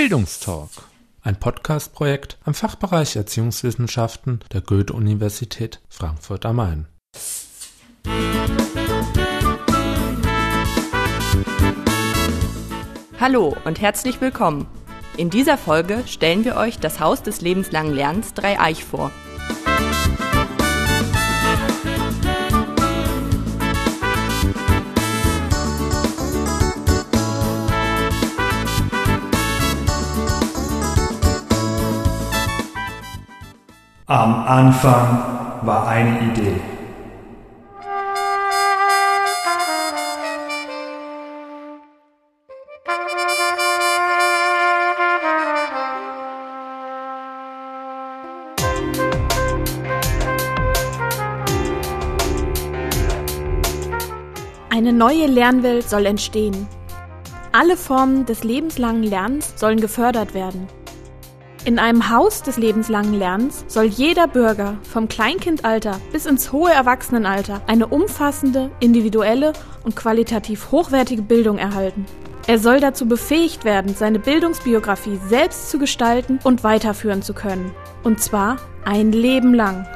Bildungstalk, ein Podcast-Projekt am Fachbereich Erziehungswissenschaften der Goethe-Universität Frankfurt am Main. Hallo und herzlich willkommen. In dieser Folge stellen wir euch das Haus des lebenslangen Lernens Dreieich vor. Am Anfang war eine Idee. Eine neue Lernwelt soll entstehen. Alle Formen des lebenslangen Lernens sollen gefördert werden. In einem Haus des lebenslangen Lernens soll jeder Bürger vom Kleinkindalter bis ins hohe Erwachsenenalter eine umfassende, individuelle und qualitativ hochwertige Bildung erhalten. Er soll dazu befähigt werden, seine Bildungsbiografie selbst zu gestalten und weiterführen zu können. Und zwar ein Leben lang.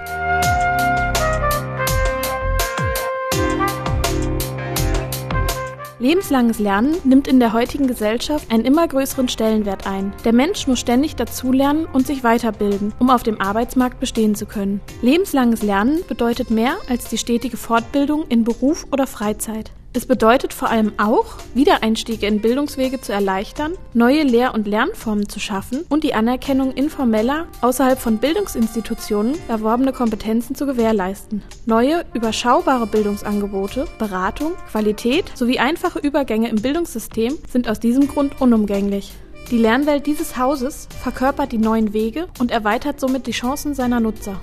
Lebenslanges Lernen nimmt in der heutigen Gesellschaft einen immer größeren Stellenwert ein. Der Mensch muss ständig dazulernen und sich weiterbilden, um auf dem Arbeitsmarkt bestehen zu können. Lebenslanges Lernen bedeutet mehr als die stetige Fortbildung in Beruf oder Freizeit. Es bedeutet vor allem auch, Wiedereinstiege in Bildungswege zu erleichtern, neue Lehr- und Lernformen zu schaffen und die Anerkennung informeller, außerhalb von Bildungsinstitutionen erworbene Kompetenzen zu gewährleisten. Neue, überschaubare Bildungsangebote, Beratung, Qualität sowie einfache Übergänge im Bildungssystem sind aus diesem Grund unumgänglich. Die Lernwelt dieses Hauses verkörpert die neuen Wege und erweitert somit die Chancen seiner Nutzer.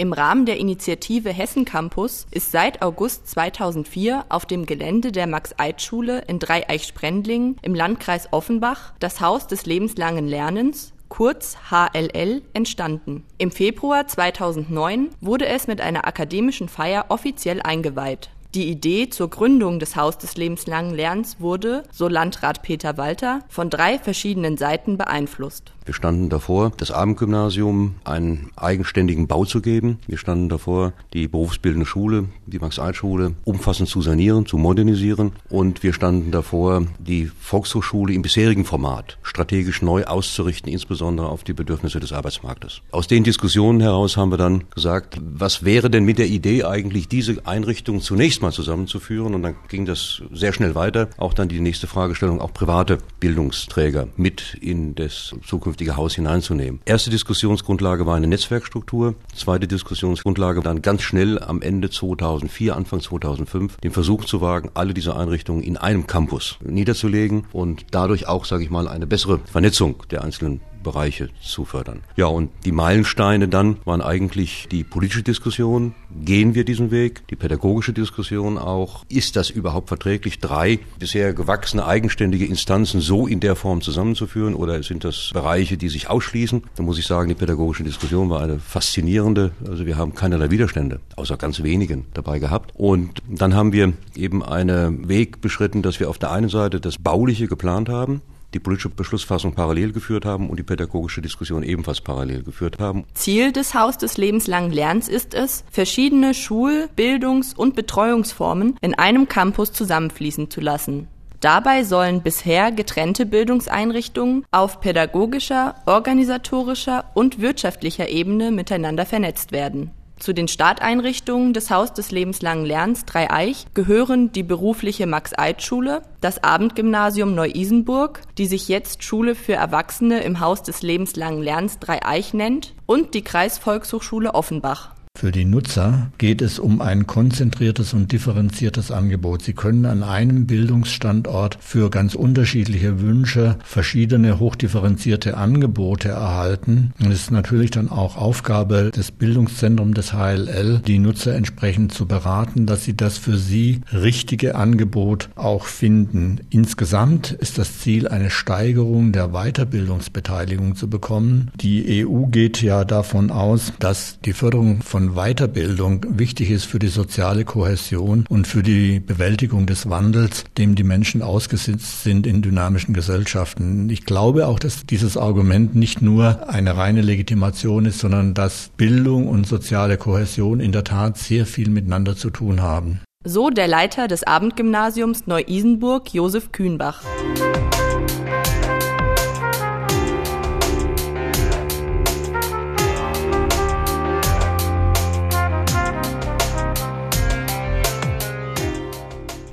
Im Rahmen der Initiative Hessen Campus ist seit August 2004 auf dem Gelände der Max-Eid-Schule in Dreieich-Sprendlingen im Landkreis Offenbach das Haus des lebenslangen Lernens kurz HLL, entstanden. Im Februar 2009 wurde es mit einer akademischen Feier offiziell eingeweiht. Die Idee zur Gründung des Haus des lebenslangen Lernens wurde, so Landrat Peter Walter, von drei verschiedenen Seiten beeinflusst. Wir standen davor, das Abendgymnasium einen eigenständigen Bau zu geben. Wir standen davor, die berufsbildende Schule, die Max-Eid-Schule, umfassend zu sanieren, zu modernisieren. Und wir standen davor, die Volkshochschule im bisherigen Format strategisch neu auszurichten, insbesondere auf die Bedürfnisse des Arbeitsmarktes. Aus den Diskussionen heraus haben wir dann gesagt, was wäre denn mit der Idee eigentlich, diese Einrichtung zunächst mal zusammenzuführen? Und dann ging das sehr schnell weiter. Auch dann die nächste Fragestellung, auch private Bildungsträger mit in das zukünftige zukünftige Haus hineinzunehmen. Erste Diskussionsgrundlage war eine Netzwerkstruktur. Zweite Diskussionsgrundlage dann ganz schnell am Ende 2004, Anfang 2005, den Versuch zu wagen, alle diese Einrichtungen in einem Campus niederzulegen und dadurch auch, sage ich mal, eine bessere Vernetzung der einzelnen Bereiche zu fördern. Ja, und die Meilensteine dann waren eigentlich die politische Diskussion, gehen wir diesen Weg, die pädagogische Diskussion auch, ist das überhaupt verträglich, drei bisher gewachsene eigenständige Instanzen so in der Form zusammenzuführen oder sind das Bereiche, die sich ausschließen? Da muss ich sagen, die pädagogische Diskussion war eine faszinierende, also wir haben keinerlei Widerstände, außer ganz wenigen dabei gehabt. Und dann haben wir eben einen Weg beschritten, dass wir auf der einen Seite das Bauliche geplant haben, die politische Beschlussfassung parallel geführt haben und die pädagogische Diskussion ebenfalls parallel geführt haben. Ziel des Haus des lebenslangen Lernens ist es, verschiedene Schul-, Bildungs- und Betreuungsformen in einem Campus zusammenfließen zu lassen. Dabei sollen bisher getrennte Bildungseinrichtungen auf pädagogischer, organisatorischer und wirtschaftlicher Ebene miteinander vernetzt werden. Zu den Starteinrichtungen des Haus des lebenslangen Lernens Dreieich gehören die berufliche Max-Eid-Schule, das Abendgymnasium Neu-Isenburg, die sich jetzt Schule für Erwachsene im Haus des lebenslangen Lernens Dreieich nennt, und die Kreisvolkshochschule Offenbach. Für die Nutzer geht es um ein konzentriertes und differenziertes Angebot. Sie können an einem Bildungsstandort für ganz unterschiedliche Wünsche verschiedene hochdifferenzierte Angebote erhalten. Und es ist natürlich dann auch Aufgabe des Bildungszentrums des HLL, die Nutzer entsprechend zu beraten, dass sie das für sie richtige Angebot auch finden. Insgesamt ist das Ziel, eine Steigerung der Weiterbildungsbeteiligung zu bekommen. Die EU geht ja davon aus, dass die Förderung von von Weiterbildung wichtig ist für die soziale Kohäsion und für die Bewältigung des Wandels, dem die Menschen ausgesetzt sind in dynamischen Gesellschaften. Ich glaube auch, dass dieses Argument nicht nur eine reine Legitimation ist, sondern dass Bildung und soziale Kohäsion in der Tat sehr viel miteinander zu tun haben. So der Leiter des Abendgymnasiums Neu-Isenburg, Josef Kühnbach.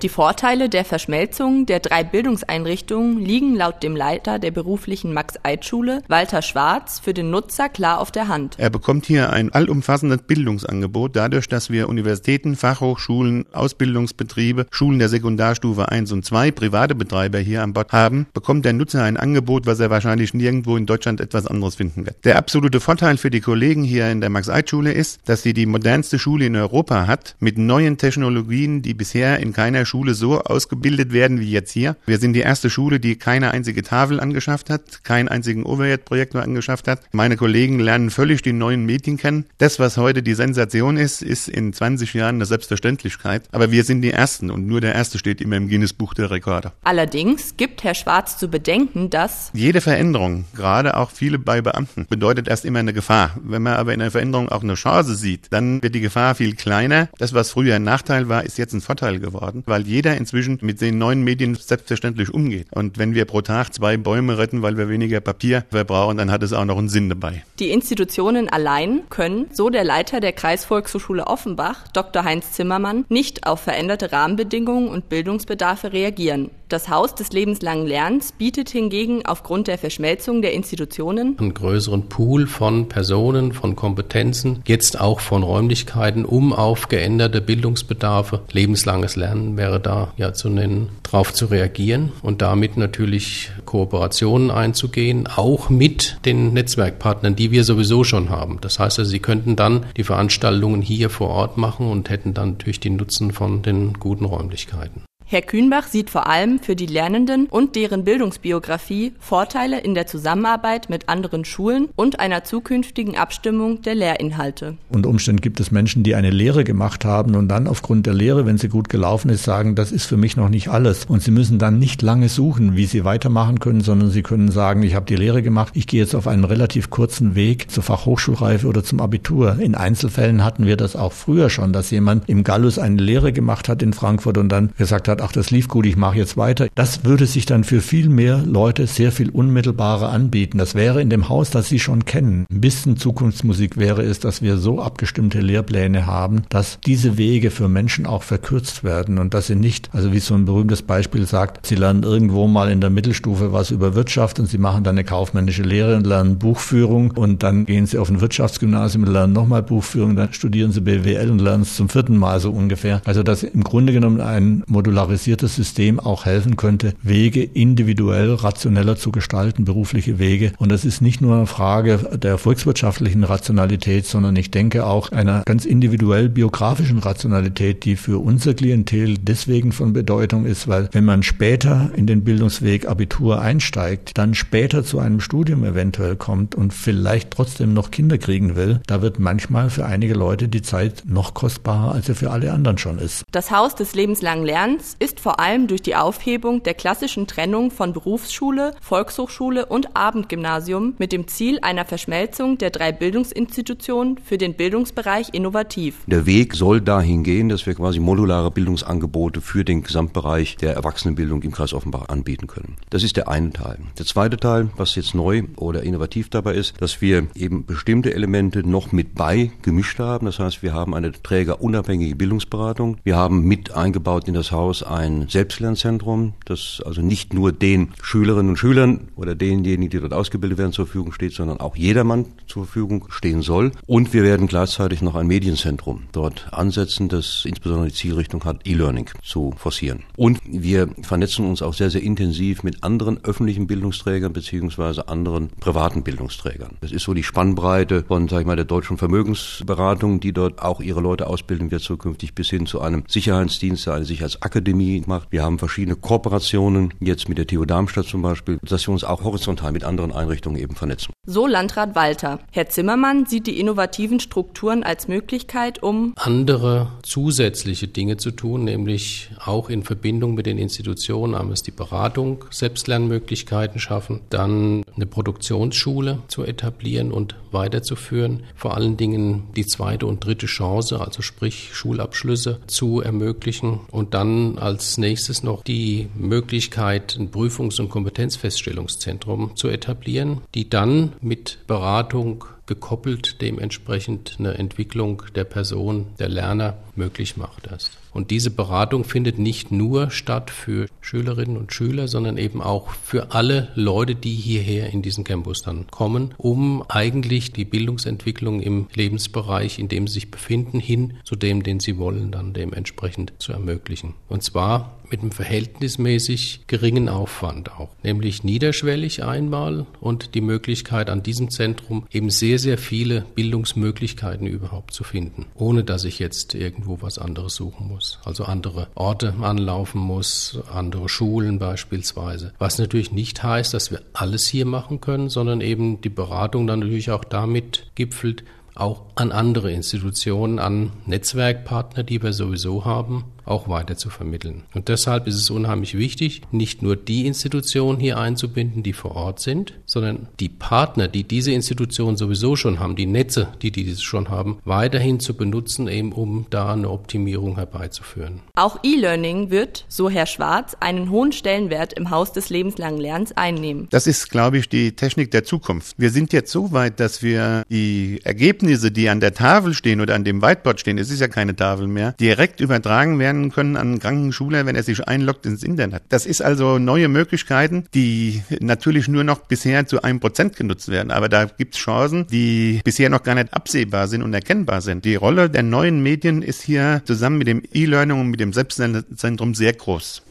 Die Vorteile der Verschmelzung der drei Bildungseinrichtungen liegen laut dem Leiter der beruflichen Max-Eid-Schule, Walter Schwarz, für den Nutzer klar auf der Hand. Er bekommt hier ein allumfassendes Bildungsangebot, dadurch, dass wir Universitäten, Fachhochschulen, Ausbildungsbetriebe, Schulen der Sekundarstufe 1 und 2, private Betreiber hier an Bord haben, bekommt der Nutzer ein Angebot, was er wahrscheinlich nirgendwo in Deutschland etwas anderes finden wird. Der absolute Vorteil für die Kollegen hier in der Max-Eid-Schule ist, dass sie die modernste Schule in Europa hat, mit neuen Technologien, die bisher in keiner Schule Schule so ausgebildet werden wie jetzt hier. Wir sind die erste Schule, die keine einzige Tafel angeschafft hat, keinen einzigen Overhead-Projektor angeschafft hat. Meine Kollegen lernen völlig die neuen Medien kennen. Das, was heute die Sensation ist, ist in 20 Jahren eine Selbstverständlichkeit. Aber wir sind die Ersten und nur der Erste steht immer im Guinness-Buch der Rekorde. Allerdings gibt Herr Schwarz zu bedenken, dass jede Veränderung, gerade auch viele bei Beamten, bedeutet erst immer eine Gefahr. Wenn man aber in einer Veränderung auch eine Chance sieht, dann wird die Gefahr viel kleiner. Das, was früher ein Nachteil war, ist jetzt ein Vorteil geworden, weil jeder inzwischen mit den neuen Medien selbstverständlich umgeht. Und wenn wir pro Tag zwei Bäume retten, weil wir weniger Papier verbrauchen, dann hat es auch noch einen Sinn dabei. Die Institutionen allein können, so der Leiter der Kreisvolkshochschule Offenbach, Dr. Heinz Zimmermann, nicht auf veränderte Rahmenbedingungen und Bildungsbedarfe reagieren. Das Haus des lebenslangen Lernens bietet hingegen aufgrund der Verschmelzung der Institutionen einen größeren Pool von Personen, von Kompetenzen, jetzt auch von Räumlichkeiten, um auf geänderte Bildungsbedarfe, lebenslanges Lernen wäre da ja zu nennen, darauf zu reagieren und damit natürlich Kooperationen einzugehen, auch mit den Netzwerkpartnern, die wir sowieso schon haben. Das heißt also, sie könnten dann die Veranstaltungen hier vor Ort machen und hätten dann natürlich den Nutzen von den guten Räumlichkeiten. Herr Kühnbach sieht vor allem für die Lernenden und deren Bildungsbiografie Vorteile in der Zusammenarbeit mit anderen Schulen und einer zukünftigen Abstimmung der Lehrinhalte. Unter Umständen gibt es Menschen, die eine Lehre gemacht haben und dann aufgrund der Lehre, wenn sie gut gelaufen ist, sagen, das ist für mich noch nicht alles. Und sie müssen dann nicht lange suchen, wie sie weitermachen können, sondern sie können sagen, ich habe die Lehre gemacht, ich gehe jetzt auf einen relativ kurzen Weg zur Fachhochschulreife oder zum Abitur. In Einzelfällen hatten wir das auch früher schon, dass jemand im Gallus eine Lehre gemacht hat in Frankfurt und dann gesagt hat, ach, das lief gut, ich mache jetzt weiter. Das würde sich dann für viel mehr Leute sehr viel unmittelbarer anbieten. Das wäre in dem Haus, das Sie schon kennen. Ein bisschen Zukunftsmusik wäre es, dass wir so abgestimmte Lehrpläne haben, dass diese Wege für Menschen auch verkürzt werden und dass sie nicht, also wie so ein berühmtes Beispiel sagt, sie lernen irgendwo mal in der Mittelstufe was über Wirtschaft und sie machen dann eine kaufmännische Lehre und lernen Buchführung und dann gehen sie auf ein Wirtschaftsgymnasium und lernen nochmal Buchführung, dann studieren sie BWL und lernen es zum vierten Mal so ungefähr. Also dass im Grunde genommen ein modular modularisiertes System auch helfen könnte, Wege individuell rationeller zu gestalten, berufliche Wege. Und das ist nicht nur eine Frage der volkswirtschaftlichen Rationalität, sondern ich denke auch einer ganz individuell biografischen Rationalität, die für unser Klientel deswegen von Bedeutung ist, weil wenn man später in den Bildungsweg Abitur einsteigt, dann später zu einem Studium eventuell kommt und vielleicht trotzdem noch Kinder kriegen will, da wird manchmal für einige Leute die Zeit noch kostbarer, als sie für alle anderen schon ist. Das Haus des lebenslangen Lernens ist vor allem durch die Aufhebung der klassischen Trennung von Berufsschule, Volkshochschule und Abendgymnasium mit dem Ziel einer Verschmelzung der drei Bildungsinstitutionen für den Bildungsbereich innovativ. Der Weg soll dahin gehen, dass wir quasi modulare Bildungsangebote für den Gesamtbereich der Erwachsenenbildung im Kreis Offenbach anbieten können. Das ist der eine Teil. Der zweite Teil, was jetzt neu oder innovativ dabei ist, dass wir eben bestimmte Elemente noch mit bei gemischt haben. Das heißt, wir haben eine trägerunabhängige Bildungsberatung. Wir haben mit eingebaut in das Haus ein Selbstlernzentrum, das also nicht nur den Schülerinnen und Schülern oder denjenigen, die dort ausgebildet werden, zur Verfügung steht, sondern auch jedermann zur Verfügung stehen soll. Und wir werden gleichzeitig noch ein Medienzentrum dort ansetzen, das insbesondere die Zielrichtung hat, E-Learning zu forcieren. Und wir vernetzen uns auch sehr, sehr intensiv mit anderen öffentlichen Bildungsträgern beziehungsweise anderen privaten Bildungsträgern. Das ist so die Spannbreite von, sag ich mal, der deutschen Vermögensberatung, die dort auch ihre Leute ausbilden wird zukünftig bis hin zu einem Sicherheitsdienst, eine Sicherheitsakademie Akademie macht. Wir haben verschiedene Kooperationen, jetzt mit der TU Darmstadt zum Beispiel, dass wir uns auch horizontal mit anderen Einrichtungen eben vernetzen. So Landrat Walter. Herr Zimmermann sieht die innovativen Strukturen als Möglichkeit, um andere zusätzliche Dinge zu tun, nämlich auch in Verbindung mit den Institutionen, einmal die Beratung, Selbstlernmöglichkeiten schaffen, dann eine Produktionsschule zu etablieren und weiterzuführen, vor allen Dingen die zweite und dritte Chance, also sprich Schulabschlüsse zu ermöglichen und dann als nächstes noch die Möglichkeit, ein Prüfungs- und Kompetenzfeststellungszentrum zu etablieren, die dann mit Beratung gekoppelt dementsprechend eine Entwicklung der Person, der Lerner möglich macht erst. Und diese Beratung findet nicht nur statt für Schülerinnen und Schüler, sondern eben auch für alle Leute, die hierher in diesen Campus dann kommen, um eigentlich die Bildungsentwicklung im Lebensbereich, in dem sie sich befinden, hin zu dem, den sie wollen, dann dementsprechend zu ermöglichen. Und zwar mit einem verhältnismäßig geringen Aufwand auch, nämlich niederschwellig einmal und die Möglichkeit an diesem Zentrum eben sehr, sehr viele Bildungsmöglichkeiten überhaupt zu finden, ohne dass ich jetzt irgendwo was anderes suchen muss also andere Orte anlaufen muss, andere Schulen beispielsweise. Was natürlich nicht heißt, dass wir alles hier machen können, sondern eben die Beratung dann natürlich auch damit gipfelt, auch an andere Institutionen, an Netzwerkpartner, die wir sowieso haben, auch weiter zu vermitteln. Und deshalb ist es unheimlich wichtig, nicht nur die Institutionen hier einzubinden, die vor Ort sind, sondern die Partner, die diese Institutionen sowieso schon haben, die Netze, die diese schon haben, weiterhin zu benutzen, eben um da eine Optimierung herbeizuführen. Auch E-Learning wird, so Herr Schwarz, einen hohen Stellenwert im Haus des lebenslangen Lernens einnehmen. Das ist, glaube ich, die Technik der Zukunft. Wir sind jetzt so weit, dass wir die Ergebnisse, die an der Tafel stehen oder an dem Whiteboard stehen, es ist ja keine Tafel mehr, direkt übertragen werden lernen können an einen kranken Schüler, wenn er sich einloggt ins Internet. Das ist also neue Möglichkeiten, die natürlich nur noch bisher zu einem Prozent genutzt werden. Aber da gibt es Chancen, die bisher noch gar nicht absehbar sind und erkennbar sind. Die Rolle der neuen Medien ist hier zusammen mit dem E-Learning und mit dem Selbstzentrum sehr groß.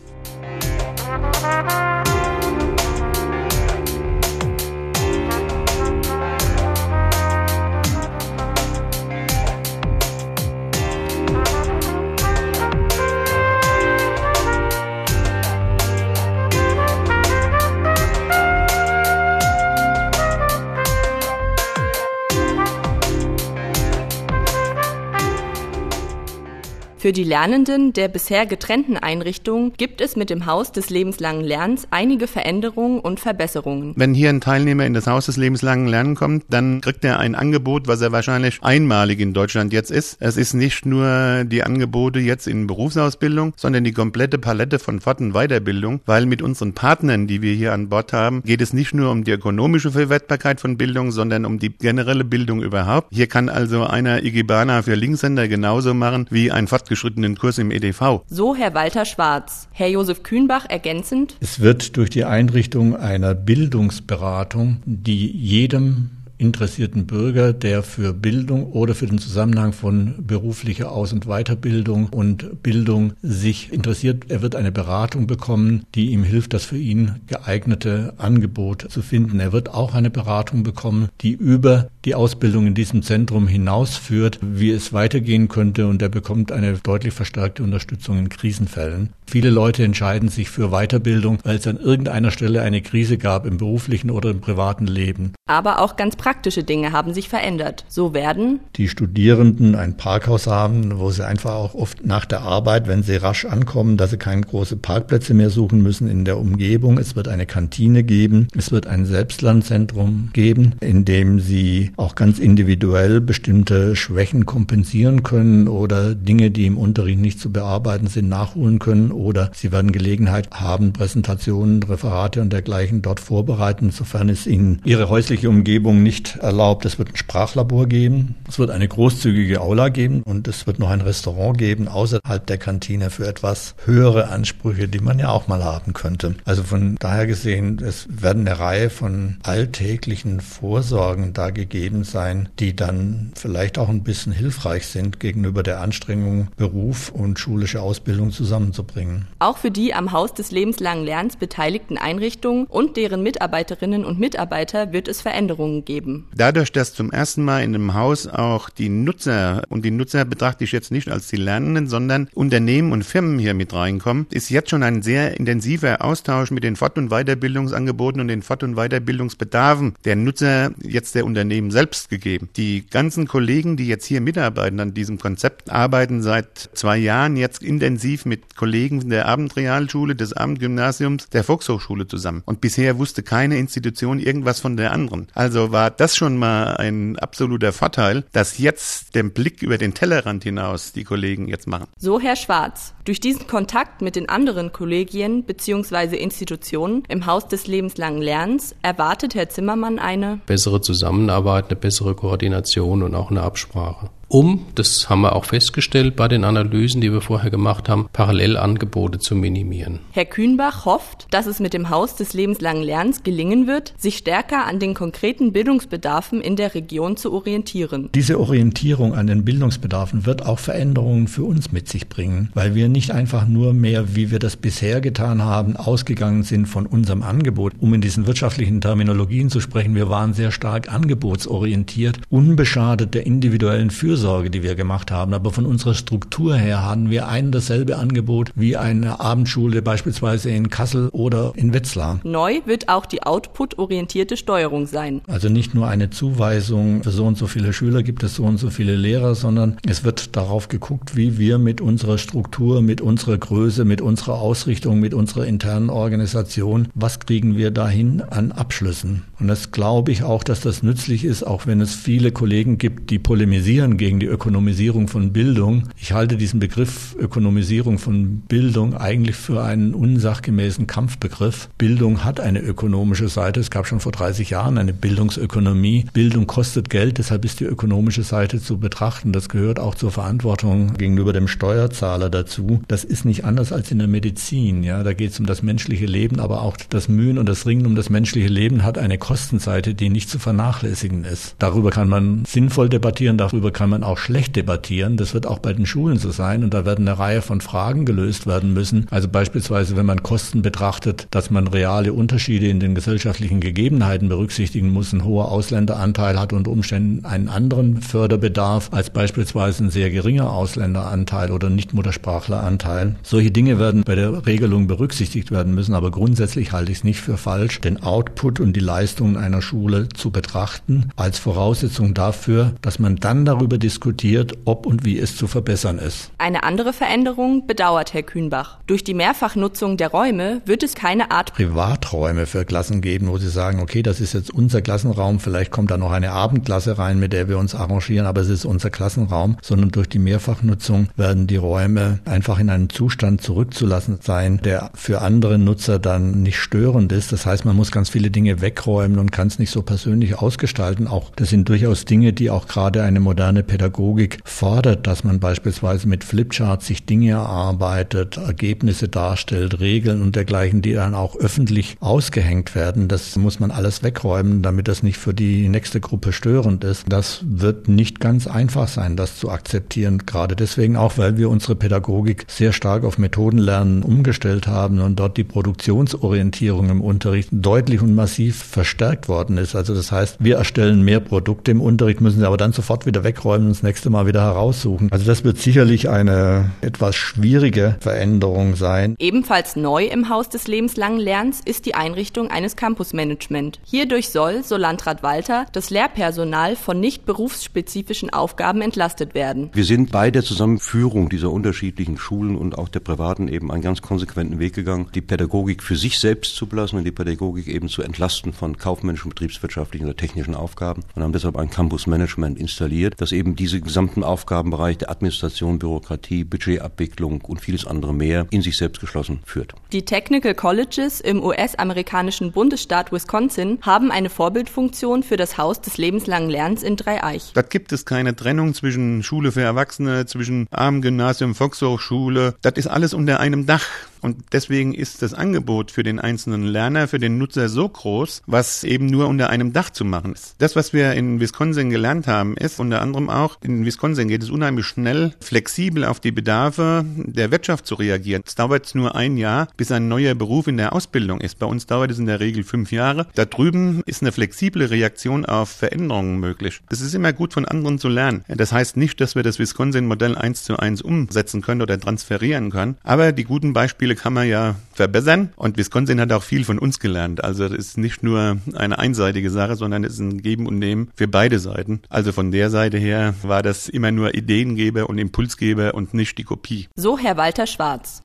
Für die Lernenden der bisher getrennten Einrichtungen gibt es mit dem Haus des lebenslangen Lernens einige Veränderungen und Verbesserungen. Wenn hier ein Teilnehmer in das Haus des lebenslangen Lernens kommt, dann kriegt er ein Angebot, was er wahrscheinlich einmalig in Deutschland jetzt ist. Es ist nicht nur die Angebote jetzt in Berufsausbildung, sondern die komplette Palette von Fort- und Weiterbildung, weil mit unseren Partnern, die wir hier an Bord haben, geht es nicht nur um die ökonomische Verwertbarkeit von Bildung, sondern um die generelle Bildung überhaupt. Hier kann also einer Igibana für Linkshänder genauso machen wie ein fortgeschrittener fortgeschrittenen Kurs im EDV. So Herr Walter Schwarz. Herr Josef Kühnbach ergänzend. Es wird durch die Einrichtung einer Bildungsberatung, die jedem interessierten Bürger, der für Bildung oder für den Zusammenhang von beruflicher Aus- und Weiterbildung und Bildung sich interessiert. Er wird eine Beratung bekommen, die ihm hilft, das für ihn geeignete Angebot zu finden. Er wird auch eine Beratung bekommen, die über die Ausbildung in diesem Zentrum hinausführt, wie es weitergehen könnte und er bekommt eine deutlich verstärkte Unterstützung in Krisenfällen. Viele Leute entscheiden sich für Weiterbildung, weil es an irgendeiner Stelle eine Krise gab im beruflichen oder im privaten Leben. Aber auch ganz praktische Dinge haben sich verändert. So werden die Studierenden ein Parkhaus haben, wo sie einfach auch oft nach der Arbeit, wenn sie rasch ankommen, dass sie keine großen Parkplätze mehr suchen müssen in der Umgebung. Es wird eine Kantine geben. Es wird ein Selbstlandzentrum geben, in dem sie auch ganz individuell bestimmte Schwächen kompensieren können oder Dinge, die im Unterricht nicht zu bearbeiten sind, nachholen können oder sie werden Gelegenheit haben, Präsentationen, Referate und dergleichen dort vorbereiten, sofern es ihnen ihre häusliche Umgebung nicht erlaubt. Es wird ein Sprachlabor geben, es wird eine großzügige Aula geben und es wird noch ein Restaurant geben außerhalb der Kantine für etwas höhere Ansprüche, die man ja auch mal haben könnte. Also von daher gesehen, es werden eine Reihe von alltäglichen Vorsorgen da gegeben sein, die dann vielleicht auch ein bisschen hilfreich sind gegenüber der Anstrengung, Beruf und schulische Ausbildung zusammenzubringen. Bringen. Auch für die am Haus des lebenslangen Lernens beteiligten Einrichtungen und deren Mitarbeiterinnen und Mitarbeiter wird es Veränderungen geben. Dadurch, dass zum ersten Mal in einem Haus auch die Nutzer, und die Nutzer betrachte ich jetzt nicht als die Lernenden, sondern Unternehmen und Firmen hier mit reinkommen, ist jetzt schon ein sehr intensiver Austausch mit den Fort- und Weiterbildungsangeboten und den Fort- und Weiterbildungsbedarfen der Nutzer jetzt der Unternehmen selbst gegeben. Die ganzen Kollegen, die jetzt hier mitarbeiten an diesem Konzept, arbeiten seit zwei Jahren jetzt intensiv mit Kollegen der Abendrealschule, des Abendgymnasiums, der Volkshochschule zusammen. Und bisher wusste keine Institution irgendwas von der anderen. Also war das schon mal ein absoluter Vorteil, dass jetzt den Blick über den Tellerrand hinaus die Kollegen jetzt machen. So Herr Schwarz. Durch diesen Kontakt mit den anderen Kollegien bzw. Institutionen im Haus des lebenslangen Lernens erwartet Herr Zimmermann eine bessere Zusammenarbeit, eine bessere Koordination und auch eine Absprache um, das haben wir auch festgestellt bei den Analysen, die wir vorher gemacht haben, Parallelangebote zu minimieren. Herr Kühnbach hofft, dass es mit dem Haus des lebenslangen Lernens gelingen wird, sich stärker an den konkreten Bildungsbedarfen in der Region zu orientieren. Diese Orientierung an den Bildungsbedarfen wird auch Veränderungen für uns mit sich bringen, weil wir nicht einfach nur mehr, wie wir das bisher getan haben, ausgegangen sind von unserem Angebot. Um in diesen wirtschaftlichen Terminologien zu sprechen, wir waren sehr stark angebotsorientiert, unbeschadet der individuellen Fürsorge Vorsorge, die wir gemacht haben. Aber von unserer Struktur her haben wir ein dasselbe Angebot wie eine Abendschule beispielsweise in Kassel oder in Wetzlar. Neu wird auch die output-orientierte Steuerung sein. Also nicht nur eine Zuweisung, für so und so viele Schüler gibt es so und so viele Lehrer, sondern es wird darauf geguckt, wie wir mit unserer Struktur, mit unserer Größe, mit unserer Ausrichtung, mit unserer internen Organisation, was kriegen wir dahin an Abschlüssen. Und das glaube ich auch, dass das nützlich ist, auch wenn es viele Kollegen gibt, die polemisieren gegen die Ökonomisierung von Bildung. Ich halte diesen Begriff Ökonomisierung von Bildung eigentlich für einen unsachgemäßen Kampfbegriff. Bildung hat eine ökonomische Seite. Es gab schon vor 30 Jahren eine Bildungsökonomie. Bildung kostet Geld, deshalb ist die ökonomische Seite zu betrachten. Das gehört auch zur Verantwortung gegenüber dem Steuerzahler dazu. Das ist nicht anders als in der Medizin. Ja, da geht es um das menschliche Leben, aber auch das Mühen und das Ringen um das menschliche Leben hat eine Kostenseite, die nicht zu vernachlässigen ist. Darüber kann man sinnvoll debattieren, darüber kann man man auch schlecht debattieren. Das wird auch bei den Schulen so sein und da werden eine Reihe von Fragen gelöst werden müssen. Also beispielsweise, wenn man Kosten betrachtet, dass man reale Unterschiede in den gesellschaftlichen Gegebenheiten berücksichtigen muss, ein hoher Ausländeranteil hat unter Umständen einen anderen Förderbedarf als beispielsweise ein sehr geringer Ausländeranteil oder Nichtmuttersprachleranteil. Solche Dinge werden bei der Regelung berücksichtigt werden müssen, aber grundsätzlich halte ich es nicht für falsch, den Output und die Leistungen einer Schule zu betrachten als Voraussetzung dafür, dass man dann darüber diskutiert, ob und wie es zu verbessern ist. Eine andere Veränderung bedauert Herr Kühnbach. Durch die Mehrfachnutzung der Räume wird es keine Art Privaträume für Klassen geben, wo Sie sagen, okay, das ist jetzt unser Klassenraum, vielleicht kommt da noch eine Abendklasse rein, mit der wir uns arrangieren, aber es ist unser Klassenraum, sondern durch die Mehrfachnutzung werden die Räume einfach in einen Zustand zurückzulassen sein, der für andere Nutzer dann nicht störend ist. Das heißt, man muss ganz viele Dinge wegräumen und kann es nicht so persönlich ausgestalten. Auch das sind durchaus Dinge, die auch gerade eine moderne Pädagogik fordert, dass man beispielsweise mit Flipcharts sich Dinge erarbeitet, Ergebnisse darstellt, Regeln und dergleichen, die dann auch öffentlich ausgehängt werden. Das muss man alles wegräumen, damit das nicht für die nächste Gruppe störend ist. Das wird nicht ganz einfach sein, das zu akzeptieren. Gerade deswegen auch, weil wir unsere Pädagogik sehr stark auf Methodenlernen umgestellt haben und dort die Produktionsorientierung im Unterricht deutlich und massiv verstärkt worden ist. Also das heißt, wir erstellen mehr Produkte im Unterricht, müssen sie aber dann sofort wieder wegräumen und das nächste Mal wieder heraussuchen. Also das wird sicherlich eine etwas schwierige Veränderung sein. Ebenfalls neu im Haus des lebenslangen Lernens ist die Einrichtung eines Campusmanagement. Hierdurch soll, so Landrat Walter, das Lehrpersonal von nicht berufsspezifischen Aufgaben entlastet werden. Wir sind bei der Zusammenführung dieser unterschiedlichen Schulen und auch der privaten eben einen ganz konsequenten Weg gegangen, die Pädagogik für sich selbst zu belassen und die Pädagogik eben zu entlasten von kaufmännischen, betriebswirtschaftlichen oder technischen Aufgaben und haben deshalb ein Campusmanagement installiert, das eben diese gesamten Aufgabenbereich der Administration, Bürokratie, Budgetabwicklung und vieles andere mehr in sich selbst geschlossen führt. Die Technical Colleges im US-amerikanischen Bundesstaat Wisconsin haben eine Vorbildfunktion für das Haus des lebenslangen Lernens in Dreieich. Dort gibt es keine Trennung zwischen Schule für Erwachsene, zwischen Armgymnasium, Volkshochschule. Das ist alles unter einem Dach. Und deswegen ist das Angebot für den einzelnen Lerner, für den Nutzer so groß, was eben nur unter einem Dach zu machen ist. Das, was wir in Wisconsin gelernt haben, ist unter anderem auch, in Wisconsin geht es unheimlich schnell, flexibel auf die Bedarfe der Wirtschaft zu reagieren. Es dauert nur ein Jahr, bis ein neuer Beruf in der Ausbildung ist. Bei uns dauert es in der Regel fünf Jahre. Da drüben ist eine flexible Reaktion auf Veränderungen möglich. Es ist immer gut von anderen zu lernen. Das heißt nicht, dass wir das Wisconsin-Modell eins zu eins umsetzen können oder transferieren können. Aber die guten Beispiele kann man ja verbessern. Und Wisconsin hat auch viel von uns gelernt. Also das ist nicht nur eine einseitige Sache, sondern es ist ein Geben und Nehmen für beide Seiten. Also von der Seite her war das immer nur Ideengeber und Impulsgeber und nicht die Kopie. So Herr Walter Schwarz.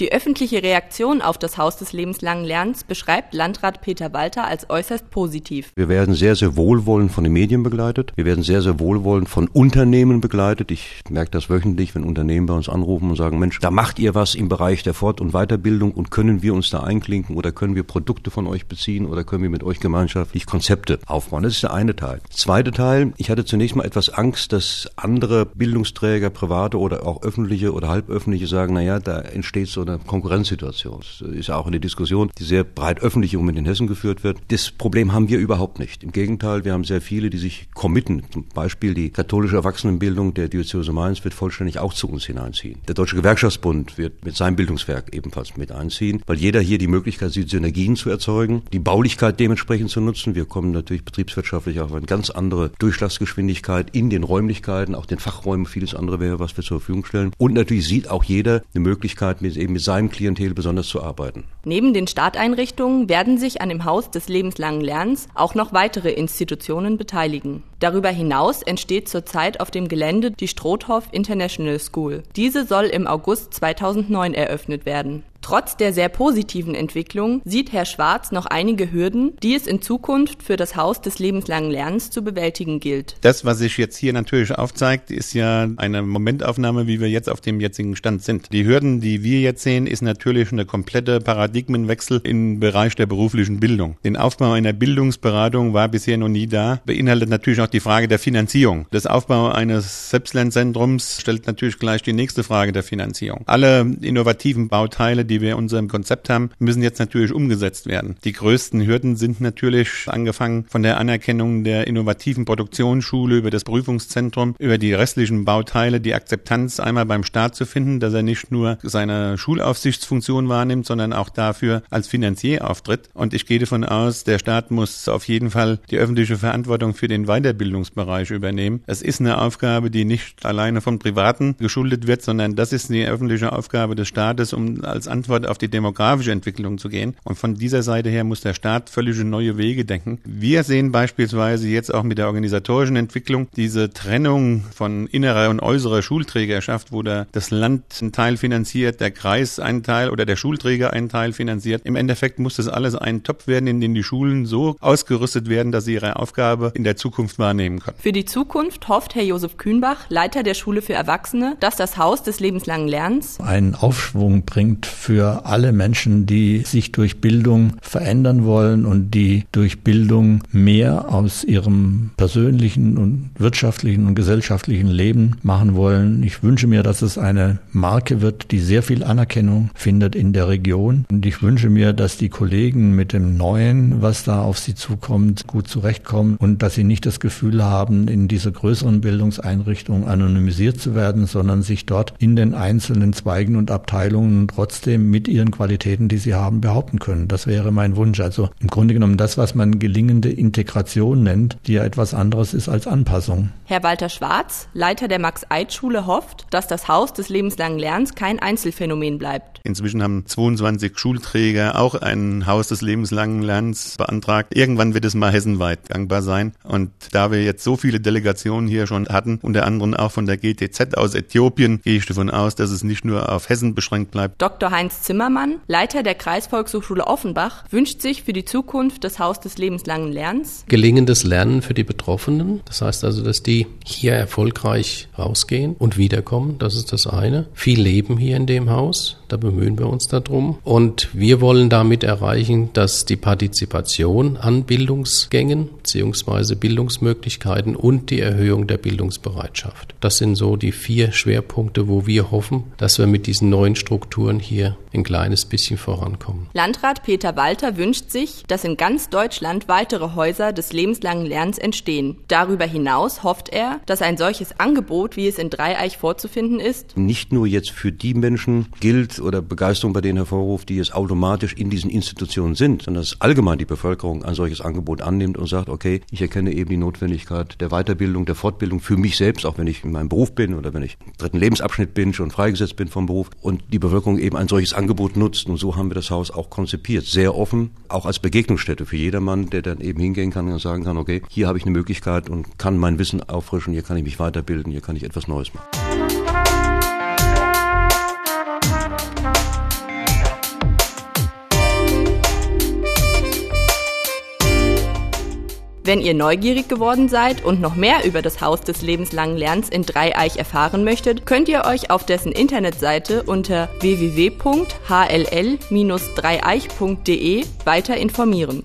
Die öffentliche Reaktion auf das Haus des lebenslangen Lernens beschreibt Landrat Peter Walter als äußerst positiv. Wir werden sehr, sehr wohlwollend von den Medien begleitet. Wir werden sehr, sehr wohlwollend von Unternehmen begleitet. Ich merke das wöchentlich, wenn Unternehmen bei uns anrufen und sagen, Mensch, da macht ihr was im Bereich der Fort- und Weiterbildung und können wir uns da einklinken oder können wir Produkte von euch beziehen oder können wir mit euch gemeinschaftlich Konzepte aufbauen. Das ist der eine Teil. Zweite Teil, ich hatte zunächst mal etwas Angst, dass andere Bildungsträger, private oder auch öffentliche oder halböffentliche sagen, naja, da entsteht so eine Konkurrenzsituation. Das ist ja auch eine Diskussion, die sehr breit öffentlich Moment in Hessen geführt wird. Das Problem haben wir überhaupt nicht. Im Gegenteil, wir haben sehr viele, die sich committen. Zum Beispiel die katholische Erwachsenenbildung der Diözese Mainz wird vollständig auch zu uns hineinziehen. Der Deutsche Gewerkschaftsbund wird mit seinem Bildungswerk ebenfalls mit einziehen, weil jeder hier die Möglichkeit sieht, Synergien zu erzeugen, die Baulichkeit dementsprechend zu nutzen. Wir kommen natürlich betriebswirtschaftlich auf eine ganz andere Durchschlagsgeschwindigkeit in den Räumlichkeiten, auch den Fachräumen, vieles andere wäre, was wir zur Verfügung stellen. Und natürlich sieht auch jeder eine Möglichkeit, mit eben mit seinem Klientel besonders zu arbeiten. Neben den Starteinrichtungen werden sich an dem Haus des lebenslangen Lernens auch noch weitere Institutionen beteiligen. Darüber hinaus entsteht zurzeit auf dem Gelände die Strothhoff International School. Diese soll im August 2009 eröffnet werden. Trotz der sehr positiven Entwicklung sieht Herr Schwarz noch einige Hürden, die es in Zukunft für das Haus des lebenslangen Lernens zu bewältigen gilt. Das, was sich jetzt hier natürlich aufzeigt, ist ja eine Momentaufnahme, wie wir jetzt auf dem jetzigen Stand sind. Die Hürden, die wir jetzt sehen, ist natürlich eine komplette Paradigmenwechsel im Bereich der beruflichen Bildung. Den Aufbau einer Bildungsberatung war bisher noch nie da, beinhaltet natürlich auch die Frage der Finanzierung. Das Aufbau eines Selbstlernzentrums stellt natürlich gleich die nächste Frage der Finanzierung. Alle innovativen Bauteile, die wir in unserem Konzept haben, müssen jetzt natürlich umgesetzt werden. Die größten Hürden sind natürlich angefangen von der Anerkennung der innovativen Produktionsschule über das Prüfungszentrum, über die restlichen Bauteile, die Akzeptanz einmal beim Staat zu finden, dass er nicht nur seine Schulaufsichtsfunktion wahrnimmt, sondern auch dafür als Finanzier auftritt. Und ich gehe davon aus, der Staat muss auf jeden Fall die öffentliche Verantwortung für den Weiterbildungsbereich übernehmen. Es ist eine Aufgabe, die nicht alleine von Privaten geschuldet wird, sondern das ist die öffentliche Aufgabe des Staates, um als Antwort auf die demografische Entwicklung zu gehen. Und von dieser Seite her muss der Staat völlige neue Wege denken. Wir sehen beispielsweise jetzt auch mit der organisatorischen Entwicklung diese Trennung von innerer und äußerer Schulträgerschaft, wo der, das Land einen Teil finanziert, der Kreis einen Teil oder der Schulträger einen Teil finanziert. Im Endeffekt muss das alles ein Topf werden, in den die Schulen so ausgerüstet werden, dass sie ihre Aufgabe in der Zukunft wahrnehmen können. Für die Zukunft hofft Herr Josef Kühnbach, Leiter der Schule für Erwachsene, dass das Haus des lebenslangen Lernens einen Aufschwung bringt für alle Menschen, die sich durch Bildung verändern wollen und die durch Bildung mehr aus ihrem persönlichen und wirtschaftlichen und gesellschaftlichen Leben machen wollen. Ich wünsche mir, dass es eine Marke wird, die sehr viel Anerkennung findet in der Region. Und ich wünsche mir, dass die Kollegen mit dem Neuen, was da auf sie zukommt, gut zurechtkommen und dass sie nicht das Gefühl haben, in dieser größeren Bildungseinrichtung anonymisiert zu werden, sondern sich dort in den einzelnen Zweigen und Abteilungen trotzdem mit ihren Qualitäten, die sie haben, behaupten können. Das wäre mein Wunsch. Also im Grunde genommen das, was man gelingende Integration nennt, die ja etwas anderes ist als Anpassung. Herr Walter Schwarz, Leiter der Max-Eid-Schule, hofft, dass das Haus des lebenslangen Lernens kein Einzelfenomen bleibt. Inzwischen haben 22 Schulträger auch ein Haus des lebenslangen Lernens beantragt. Irgendwann wird es mal hessenweit gangbar sein. Und da wir jetzt so viele Delegationen hier schon hatten, unter anderem auch von der GTZ aus Äthiopien, gehe ich davon aus, dass es nicht nur auf Hessen beschränkt bleibt. Dr. Heinz Karl-Heinz Zimmermann, Leiter der Kreisvolkshochschule Offenbach, wünscht sich für die Zukunft des Haus des lebenslangen Lernens gelingendes Lernen für die Betroffenen. Das heißt also, dass die hier erfolgreich rausgehen und wiederkommen. Das ist das eine. Viel Leben hier in dem Haus. Da bemühen wir uns darum. Und wir wollen damit erreichen, dass die Partizipation an Bildungsgängen bzw. Bildungsmöglichkeiten und die Erhöhung der Bildungsbereitschaft. Das sind so die vier Schwerpunkte, wo wir hoffen, dass wir mit diesen neuen Strukturen hier ein kleines bisschen vorankommen. Landrat Peter Walter wünscht sich, dass in ganz Deutschland weitere Häuser des lebenslangen Lernens entstehen. Darüber hinaus hofft er, dass ein solches Angebot, wie es in Dreieich vorzufinden ist, nicht nur jetzt für die Menschen gilt oder Begeisterung bei denen hervorruft, die jetzt automatisch in diesen Institutionen sind, sondern dass allgemein die Bevölkerung ein solches Angebot annimmt und sagt, okay, ich erkenne eben die Notwendigkeit der Weiterbildung, der Fortbildung für mich selbst, auch wenn ich in meinem Beruf bin oder wenn ich im dritten Lebensabschnitt bin, schon freigesetzt bin vom Beruf und die Bevölkerung eben ein solches Angebot nutzt. Und so haben wir das Haus auch konzipiert. Sehr offen, auch als Begegnungsstätte für jedermann, der dann eben hingehen kann und sagen kann, okay, hier habe ich eine Möglichkeit und kann mein Wissen auffrischen, hier kann ich mich weiterbilden, hier kann ich etwas Neues machen. Wenn ihr neugierig geworden seid und noch mehr über das Haus des lebenslangen Lernens in Dreieich erfahren möchtet, könnt ihr euch auf dessen Internetseite unter www.hll-dreieich.de weiter informieren.